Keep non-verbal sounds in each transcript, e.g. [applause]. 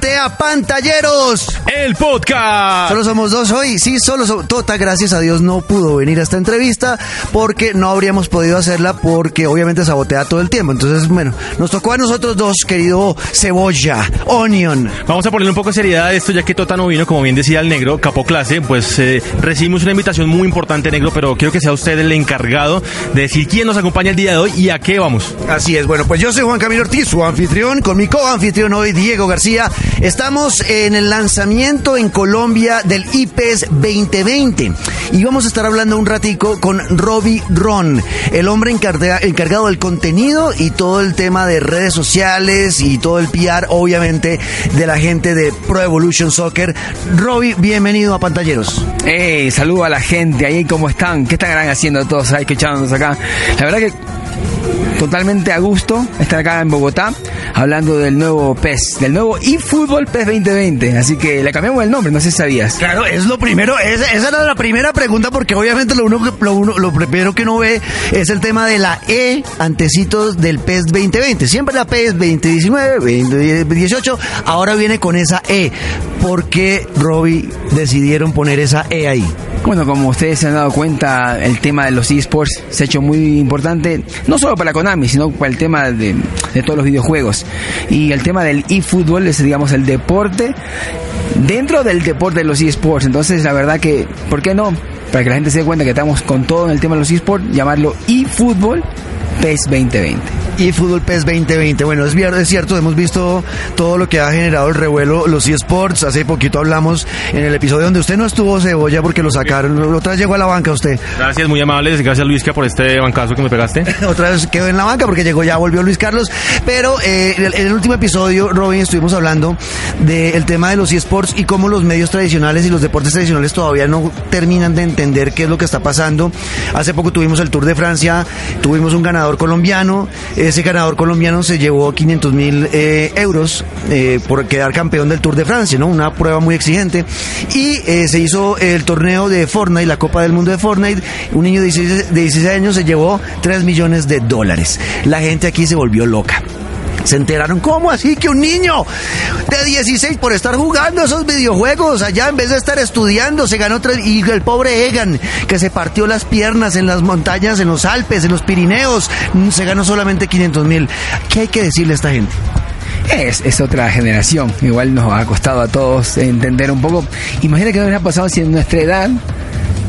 nuevamente a Pantalleros. El podcast. Solo somos dos hoy, sí, solo somos. Tota, gracias a Dios, no pudo venir a esta entrevista porque no habríamos podido hacerla porque obviamente sabotea todo el tiempo. Entonces, bueno, nos tocó a nosotros dos, querido Cebolla, Onion. Vamos a ponerle un poco de seriedad a esto, ya que Tota no vino, como bien decía el negro, capo clase, pues eh, recibimos una invitación muy importante, negro, pero quiero que sea usted el encargado de decir quién nos acompaña el día de hoy y a qué vamos. Así es, bueno, pues yo soy Juan Camilo Ortiz, su anfitrión, con mi co-anfitrión hoy, Diego García. Estamos en el lanzamiento en Colombia del IPES 2020 y vamos a estar hablando un ratico con Robbie Ron, el hombre encarga- encargado del contenido y todo el tema de redes sociales y todo el PR, obviamente, de la gente de Pro Evolution Soccer. Robbie, bienvenido a Pantalleros. Hey, saludo a la gente ahí, ¿cómo están? ¿Qué estarán haciendo todos ahí escuchándonos acá? La verdad que totalmente a gusto estar acá en Bogotá hablando del nuevo PES, del nuevo eFootball PES 2020. Así que le cambiamos el nombre, no sé si sabías. Claro, es lo primero, es- esa era la primera pregunta porque obviamente lo, uno, lo, uno- lo primero que uno ve es el tema de la E antecitos del PES 2020. Siempre la PES 2019, 2018, ahora viene con esa E. ¿Por qué, Robbie, decidieron poner esa E ahí? Bueno, como ustedes se han dado cuenta, el tema de los esports se ha hecho muy importante, no solo para Konami, sino para el tema de, todos los videojuegos. Y el tema del eFootball es, digamos, el deporte dentro del deporte de los esports. Entonces, la verdad que, ¿por qué no? Para que la gente se dé cuenta que estamos con todo en el tema de los esports, llamarlo eFootball PES 2020. Y Fútbol PES 2020. Bueno, es, es cierto, hemos visto todo lo que ha generado el revuelo, los eSports. Hace poquito hablamos en el episodio donde usted no estuvo cebolla porque lo sacaron. Otra vez llegó a la banca usted. Gracias, muy amables. Gracias, Luisca, por este bancazo que me pegaste. [laughs] Otra vez quedó en la banca porque llegó ya, volvió Luis Carlos. Pero eh, en el- en el último episodio, Robin, estuvimos hablando del tema de los eSports y cómo los medios tradicionales y los deportes tradicionales todavía no terminan de entender qué es lo que está pasando. Hace poco tuvimos el Tour de Francia, tuvimos un ganador colombiano. Ese ganador colombiano se llevó 500 mil eh, euros eh, por quedar campeón del Tour de Francia, ¿no? Una prueba muy exigente. Y eh, se hizo el torneo de Fortnite, la Copa del Mundo de Fortnite. Un niño de 16, de 16 años se llevó 3 millones de dólares. La gente aquí se volvió loca. Se enteraron, ¿cómo así que un niño de 16 por estar jugando esos videojuegos allá en vez de estar estudiando se ganó tres y el pobre Egan que se partió las piernas en las montañas, en los Alpes, en los Pirineos, se ganó solamente 500 mil. ¿Qué hay que decirle a esta gente? Es, es otra generación. Igual nos ha costado a todos entender un poco. Imagina que nos hubiera pasado si en nuestra edad,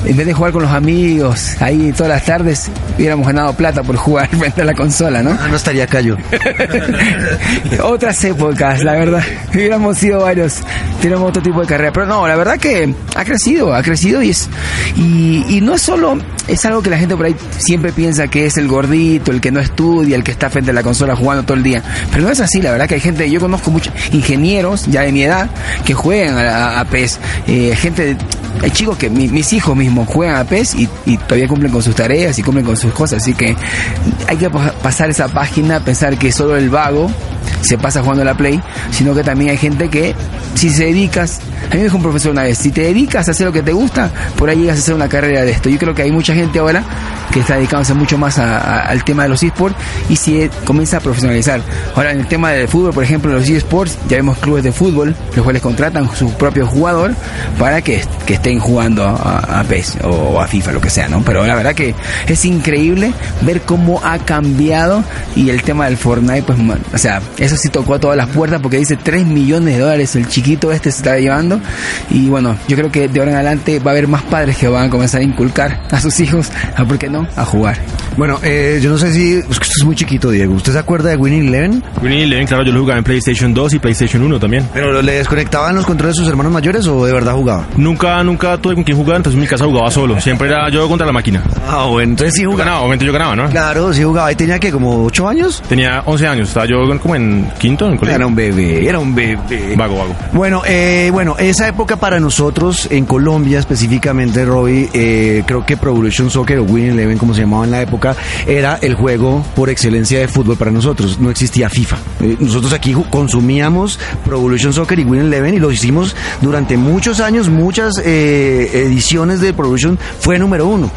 en vez de jugar con los amigos ahí todas las tardes, hubiéramos ganado plata por jugar [laughs] frente a la consola, ¿no? Ah, no estaría callo. [laughs] Otras épocas, la verdad. Hubiéramos sido varios, tenemos otro tipo de carrera. Pero no, la verdad que ha crecido, ha crecido y es. Y, y no es solo. Es algo que la gente por ahí siempre piensa que es el gordito, el que no estudia, el que está frente a la consola jugando todo el día. Pero no es así, la verdad que hay gente. Yo conozco muchos ingenieros ya de mi edad que juegan a, a- a PES. Eh, gente. hay chicos que mi- mis hijos juegan a PES y, y todavía cumplen con sus tareas y cumplen con sus cosas. Así que hay que pa- pasar esa página, pensar que solo el vago se pasa jugando la Play, sino que también hay gente que si se dedicas, a mí me dijo un profesor una vez, si te dedicas a hacer lo que te gusta, por ahí llegas a hacer una carrera de esto. Yo creo que hay mucha gente ahora que está dedicándose mucho más al tema de los esports y si comienza a profesionalizar. Ahora en el tema del fútbol, por ejemplo, los esports, ya vemos clubes de fútbol, los cuales contratan su propio jugador para que, que estén jugando a, PES o a FIFA, lo que sea, ¿no? Pero la verdad que es increíble ver cómo ha cambiado y el tema del Fortnite, pues, o sea, eso sí tocó a todas las puertas porque dice 3 millones de dólares el chiquito este se está llevando y bueno, yo creo que de ahora en adelante va a haber más padres que van a comenzar a inculcar a sus hijos, a por qué no, a jugar. Bueno, eh, yo no sé si. Es que usted es muy chiquito, Diego. ¿Usted se acuerda de Winning Eleven? Winnie Eleven, claro, yo lo jugaba en PlayStation 2 y PlayStation 1 también. ¿Pero le desconectaban los controles de sus hermanos mayores o de verdad jugaba? Nunca, nunca tuve con quién jugar, entonces en mi casa jugaba solo. Siempre era yo contra la máquina. Ah, bueno, entonces sí jugaba. Ganaba, obviamente yo ganaba, ¿no? Claro, sí jugaba. ¿Y tenía que como 8 años? Tenía 11 años, estaba yo como en quinto, en el colegio. Era un bebé, era un bebé. Vago, vago. Bueno, eh, bueno, esa época para nosotros en Colombia específicamente, Robbie, eh, creo que Pro Evolution Soccer o Win Eleven, como se llamaba en la época, era el juego por excelencia de fútbol para nosotros. No existía FIFA. Eh, nosotros aquí consumíamos Pro Evolution Soccer y Win Eleven y lo hicimos durante muchos años, muchas eh, ediciones de Pro Evolution fue número uno.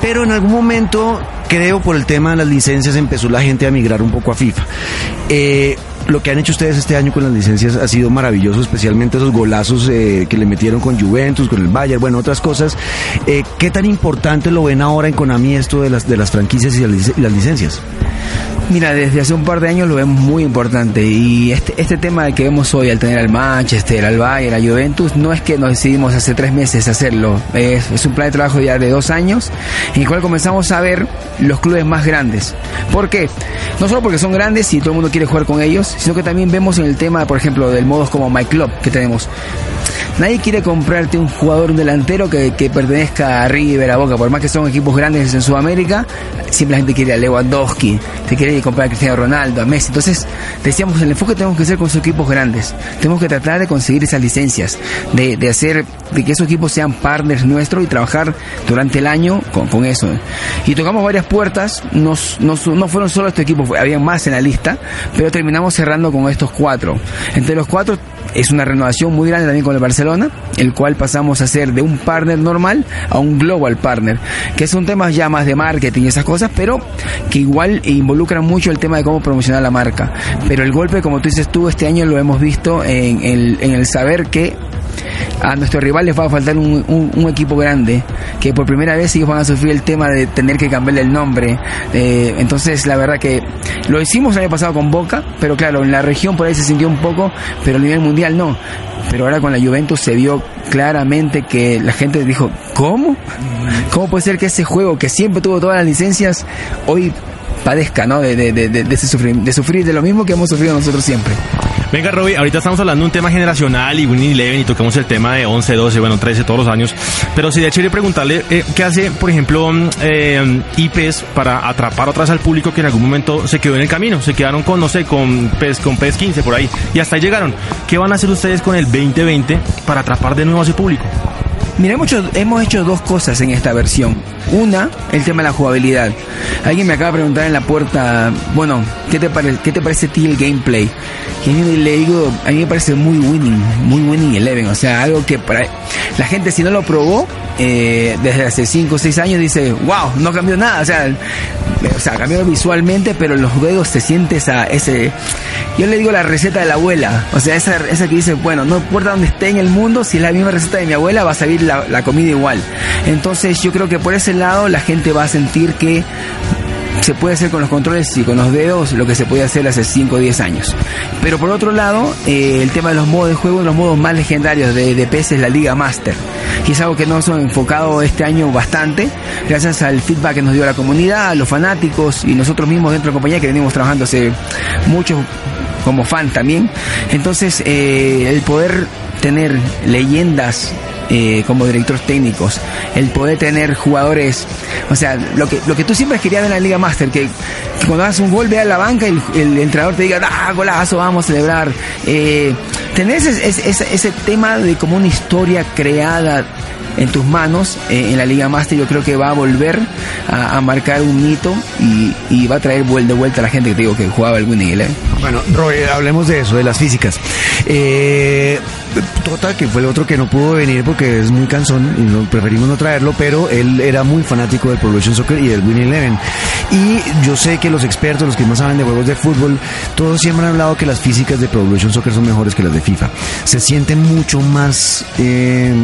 Pero en algún momento, creo por el tema de las licencias, empezó la gente a migrar un poco a FIFA. Lo que han hecho ustedes este año con las licencias ha sido maravilloso, especialmente esos golazos eh, que le metieron con Juventus, con el Bayern, bueno, otras cosas. Eh, ¿Qué tan importante lo ven ahora en Konami esto de las, de las franquicias y las licencias? Mira, desde hace un par de años lo vemos muy importante y este, este tema que vemos hoy al tener al Manchester, al Bayern, al Juventus, no es que nos decidimos hace tres meses hacerlo, es, es un plan de trabajo ya de dos años en el cual comenzamos a ver los clubes más grandes. ¿Por qué? No solo porque son grandes y todo el mundo quiere jugar con ellos, sino que también vemos en el tema, por ejemplo, del modos como My Club que tenemos. Nadie quiere comprarte un jugador, delantero que, que, pertenezca a River, a Boca, por más que son equipos grandes en Sudamérica, siempre la gente quiere a Lewandowski, te quiere comprar a Cristiano Ronaldo, a Messi. Entonces, decíamos, el enfoque tenemos que hacer con sus equipos grandes. Tenemos que tratar de conseguir esas licencias, de, de hacer, de que esos equipos sean partners nuestros y trabajar durante el año con, con eso. Y tocamos varias puertas, no fueron solo estos equipos, había más en la lista, pero terminamos cerrando con estos cuatro. Entre los cuatro es una renovación muy grande también con el Barcelona, el cual pasamos a ser de un partner normal a un global partner, que son temas ya más de marketing y esas cosas, pero que igual involucran mucho el tema de cómo promocionar la marca. Pero el golpe, como tú dices tú, este año lo hemos visto en el, en el saber que a nuestros rivales va a faltar un, equipo grande, que por primera vez ellos van a sufrir el tema de tener que cambiarle el nombre. Eh, entonces, la verdad que lo hicimos el año pasado con Boca, pero claro, en la región por ahí se sintió un poco, pero a nivel mundial no. Pero ahora con la Juventus se vio claramente que la gente dijo, ¿cómo? ¿Cómo puede ser que ese juego que siempre tuvo todas las licencias, hoy padezca, ¿no? De, de, de, de, sufrir, de sufrir de lo mismo que hemos sufrido nosotros siempre. Venga, Roby, ahorita estamos hablando de un tema generacional y Winning Eleven y tocamos el tema de 11, 12, bueno, 13 todos los años. Pero sería chévere preguntarle eh, qué hace, por ejemplo, eh, para atrapar otra vez al público que en algún momento se quedó en el camino. Se quedaron con, no sé, con PES, con PES 15 por ahí. Y hasta ahí llegaron. ¿Qué van a hacer ustedes con el 2020 para atrapar de nuevo a ese público? Mira, hemos hecho, hemos hecho dos cosas en esta versión. Una, el tema de la jugabilidad. Alguien me acaba de preguntar en la puerta, bueno, ¿qué te, pare, qué te parece a ti el gameplay? Y le digo, a mí me parece muy winning, muy winning eleven. O sea, algo que para la gente si no lo probó, eh, desde hace 5 o 6 años dice, wow, no cambió nada. O sea, sea, cambió visualmente, pero en los juegos se siente esa, ese... Yo le digo la receta de la abuela. O sea, esa, esa que dice, bueno, no importa dónde esté en el mundo, si es la misma receta de mi abuela, va a salir la, la comida igual. Entonces yo creo que por ese lado la gente va a sentir que se puede hacer con los controles y con los dedos lo que se podía hacer hace 5 o 10 años. Pero por otro lado, eh, el tema de los modos de juego, los modos más legendarios de, de es la Liga Master. Y es algo que nos hemos enfocado este año bastante, gracias al feedback que nos dio la comunidad, los fanáticos y nosotros mismos dentro de la compañía que venimos trabajando hace mucho como fan también. Entonces, eh, el poder tener leyendas eh, como directores técnicos, el poder tener jugadores, o sea, lo que, lo que tú siempre querías en la Liga Master, que, cuando hagas un gol vea la banca y el, entrenador te diga, ah, golazo, vamos a celebrar. Eh, tener ese, ese, ese tema de como una historia creada en tus manos eh, en la Liga Master yo creo que va a volver a, a marcar un hito y, y, va a traer de vuelta a la gente que te digo que jugaba el Winning Eleven. Bueno, Roy, hablemos de eso, de las físicas. Eh, Tota, que fue el otro que no pudo venir porque es muy cansón y no, preferimos no traerlo, pero él era muy fanático del Pro Soccer y del Winning Eleven. Y yo sé que los expertos, los que más saben de juegos de fútbol, todos siempre han hablado que las físicas de Pro Soccer son mejores que las de FIFA. Se siente mucho más eh,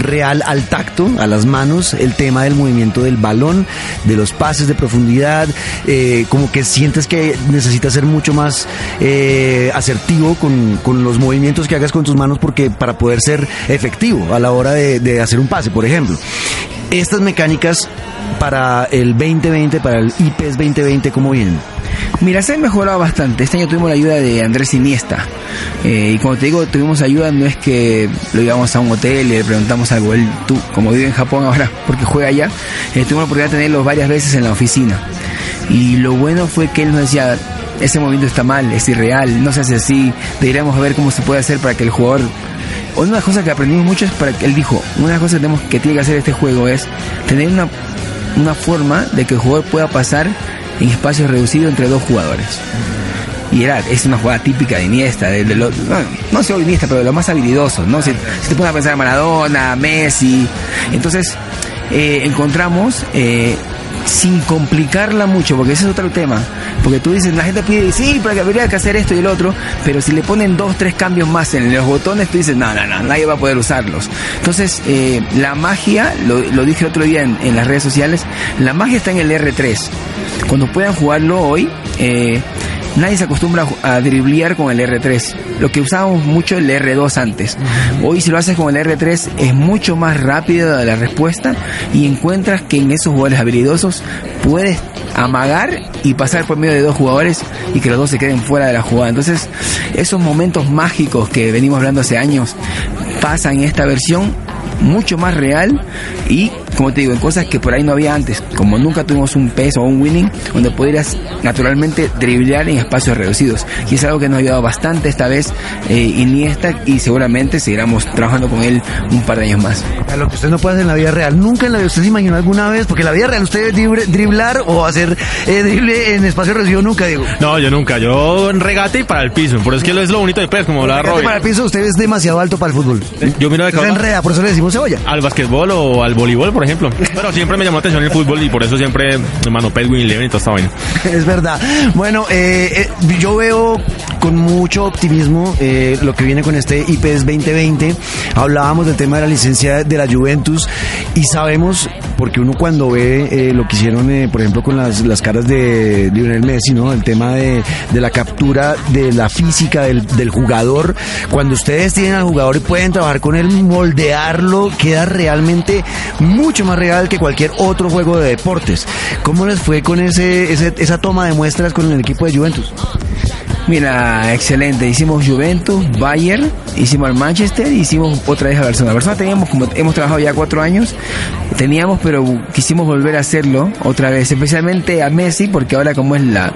real al tacto, a las manos, el tema del movimiento del balón, de los pases de profundidad, eh, como que sientes que necesitas ser mucho más eh, asertivo con, con los movimientos que hagas con tus manos porque para poder ser efectivo a la hora de, de hacer un pase, por ejemplo. Estas mecánicas para el 2020, para el IPES 2020, ¿cómo vienen? Mira, se ha mejorado bastante. Este año tuvimos la ayuda de Andrés Iniesta. Eh, y como te digo, tuvimos ayuda, no es que lo íbamos a un hotel y le preguntamos algo. Él, tú, como vive en Japón ahora, [laughs] porque juega allá, eh, tuvimos la oportunidad de tenerlo varias veces en la oficina. Y lo bueno fue que él nos decía, ese movimiento está mal, es irreal, no se hace así, deberíamos ver cómo se puede hacer para que el jugador... Una de las cosas que aprendimos mucho es para que él dijo, una de las cosas que, tenemos, que tiene que hacer este juego es tener una, una forma de que el jugador pueda pasar en espacios reducidos entre dos jugadores. Y era, es una jugada típica de Iniesta, de, de lo, no, no solo Iniesta, pero de lo más habilidosos, ¿no? Si, si te pones a pensar en Maradona, Messi, entonces eh, encontramos eh, sin complicarla mucho, porque ese es otro tema. Porque tú dices, la gente pide, sí, pero habría que hacer esto y el otro, pero si le ponen dos, tres cambios más en los botones, tú dices, no, no, no, nadie va a poder usarlos. Entonces, eh, la magia, lo, dije el otro día en, en, las redes sociales, la magia está en el R3. Cuando puedan jugarlo hoy, eh, nadie se acostumbra a driblear con el R3. Lo que usábamos mucho el R2 antes. Hoy si lo haces con el R3 es mucho más rápido la respuesta y encuentras que en esos jugadores habilidosos puedes amagar y pasar por medio de dos jugadores y que los dos se queden fuera de la jugada. Entonces, esos momentos mágicos que venimos hablando hace años pasan en esta versión mucho más real y como te digo, en cosas que por ahí no había antes, como nunca tuvimos un peso o un winning, donde pudieras naturalmente driblar en espacios reducidos. Y es algo que nos ha ayudado bastante esta vez eh, Iniesta y seguramente seguiremos trabajando con él un par de años más. lo que usted no puede hacer en la vida real, nunca en la vida, ¿usted se imaginó alguna vez? Porque en la vida real usted debe driblar o hacer eh, drible en espacio reducido nunca, digo. No, yo nunca, yo en regate y para el piso, por eso es que es lo bonito de PES, como hablaba Robin. Para el piso usted es demasiado alto para el fútbol. Yo miro de Se enreda, por eso le decimos cebolla. Al basquetbol o al voleibol, por ejemplo. Pero siempre me llamó la atención el fútbol y por eso siempre hermano Pedwin, Leven y toda esta vaina. [laughs] Es verdad. Bueno, eh, eh, yo veo con mucho optimismo eh, lo que viene con este IPS 2020. Hablábamos del tema de la licencia de la Juventus y sabemos, porque uno cuando ve lo que hicieron, por ejemplo, con las, las caras de Lionel Messi, ¿no? El tema de, de la captura de la física del, del jugador. Cuando ustedes tienen al jugador y pueden trabajar con él, moldearlo, queda realmente mucho más real que cualquier otro juego de deportes. ¿Cómo les fue con ese, esa toma de muestras con el equipo de Juventus? Mira, excelente. Hicimos Juventus, Bayern, hicimos al Manchester hicimos otra vez a Barcelona. Barcelona teníamos, como hemos trabajado ya cuatro años, teníamos, pero quisimos volver a hacerlo otra vez, especialmente a Messi, porque ahora como es la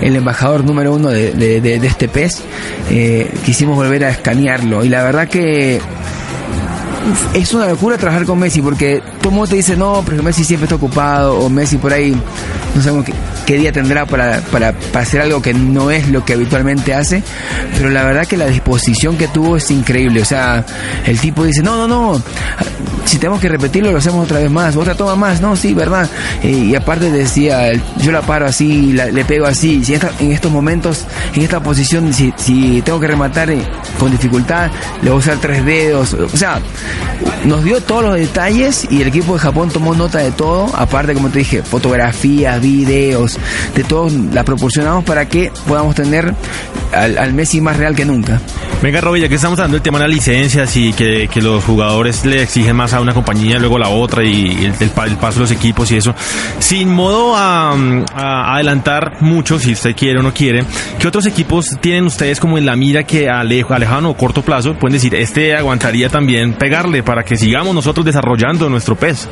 el embajador número uno de, de, este pez, eh, quisimos volver a escanearlo. Y la verdad que es una locura trabajar con Messi porque todo el te dice, no, pero Messi siempre está ocupado o Messi por ahí, no sabemos qué, qué día tendrá para, para, para, hacer algo que no es lo que habitualmente hace, pero la verdad que la disposición que tuvo es increíble, o sea, el tipo dice, no, no, no, si tenemos que repetirlo lo hacemos otra vez más, otra toma más, no, sí, verdad, eh, y aparte decía, yo la paro así, le pego así, si en estos momentos, en esta posición, si, si tengo que rematar eh, con dificultad, le voy a usar tres dedos, o sea, nos dio todos los detalles y el equipo de Japón tomó nota de todo, aparte como te dije, fotografías, videos, de todo la proporcionamos para que podamos tener al, Messi más real que nunca. Venga, Roby, ya que estamos hablando del tema de las licencias y que, los jugadores le exigen más a una compañía, luego a la otra y el, paso de los equipos y eso, sin modo a, adelantar mucho, si usted quiere o no quiere, ¿qué otros equipos tienen ustedes como en la mira que a lejano o corto plazo pueden decir, este aguantaría también pegarle para que sigamos nosotros desarrollando nuestro pez?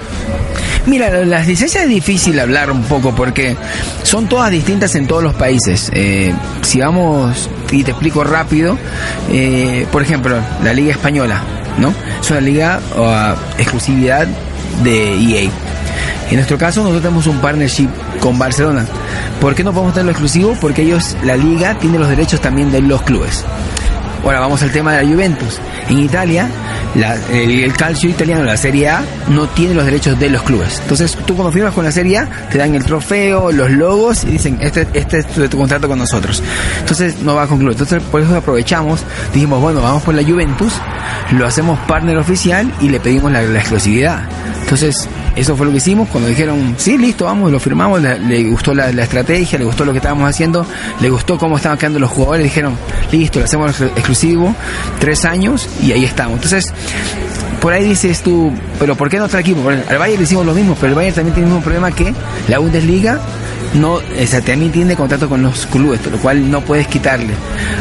Mira, las licencias es difícil hablar un poco porque son todas distintas en todos los países. Eh, si vamos, y te explico rápido, eh, por ejemplo, la Liga Española, ¿no? Es una liga o exclusividad de EA. En nuestro caso, nosotros tenemos un partnership con Barcelona. ¿Por qué no podemos tenerlo exclusivo? Porque ellos, la liga, tiene los derechos también de los clubes. Ahora vamos al tema de la Juventus. En Italia, el, calcio italiano, la Serie A, no tiene los derechos de los clubes. Entonces, tú cuando firmas con la Serie A, te dan el trofeo, los logos y dicen, este, este es tu, contrato con nosotros. Entonces, no va con club. Entonces, por eso aprovechamos, dijimos, bueno, vamos por la Juventus, lo hacemos partner oficial y le pedimos la exclusividad. Entonces, eso fue lo que hicimos cuando dijeron, sí, listo, vamos, lo firmamos, le, gustó la, estrategia, le gustó lo que estábamos haciendo, le gustó cómo estaban quedando los jugadores, dijeron, listo, lo hacemos exclusivo, tres años y ahí estamos. Entonces, por ahí dices tú, pero ¿por qué no otro equipo? Al Bayern le hicimos lo mismo, pero el Bayern también tiene el mismo problema que la Bundesliga no, o sea, también tiene contrato con los clubes, lo cual no puedes quitarle.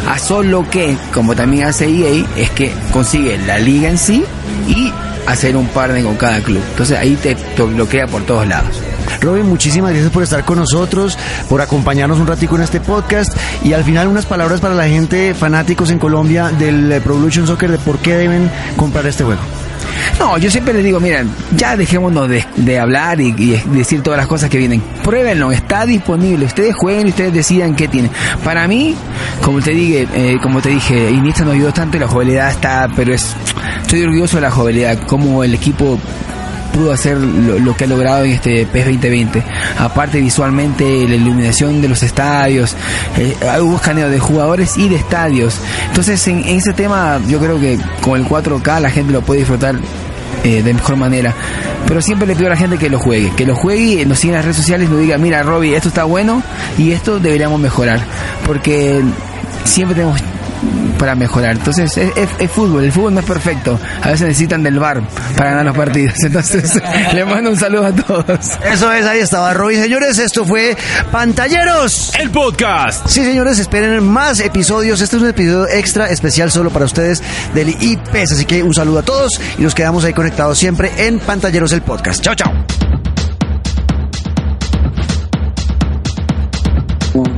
A solo que, como también hace EA, es que consigue la liga en sí y hacer un partner con cada club. Entonces ahí te, bloquea por todos lados. Robin, muchísimas gracias por estar con nosotros, por acompañarnos un ratico en este podcast y al final unas palabras para la gente fanáticos en Colombia del Pro Evolution Soccer de por qué deben comprar este juego. No, yo siempre les digo, miren, ya dejémonos de, hablar y, decir todas las cosas que vienen. Pruébenlo, está disponible. Ustedes jueguen y ustedes decidan qué tienen. Para mí, como te dije, eh, como te dije, Iniesta nos ayudó tanto y la jugabilidad está, pero es, estoy orgulloso de la jugabilidad, como el equipo pudo hacer lo, que ha logrado en este PES 2020. Aparte visualmente la iluminación de los estadios, eh, hubo escaneo de jugadores y de estadios. Entonces en, en ese tema yo creo que con el 4K la gente lo puede disfrutar eh, de mejor manera. Pero siempre le pido a la gente que lo juegue, que lo juegue nos siga en las redes sociales y nos diga, mira Robbie, esto está bueno y esto deberíamos mejorar. Porque siempre tenemos para mejorar. Entonces, es, fútbol, el fútbol no es perfecto. A veces necesitan del bar para ganar los partidos. [laughs] Entonces, [laughs] le mando un saludo a todos. Eso es, ahí estaba Robin. Señores, esto fue Pantalleros. El podcast. Sí, señores, esperen más episodios. Este es un episodio extra especial solo para ustedes del IPES. Así que un saludo a todos y nos quedamos ahí conectados siempre en Pantalleros, el podcast. Chao, chao.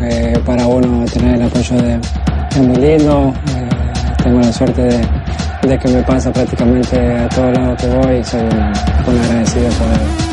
Eh, para uno tener el apoyo de es muy lindo. Tengo la suerte de, que me pasa prácticamente a todos lados que voy y soy un agradecido por,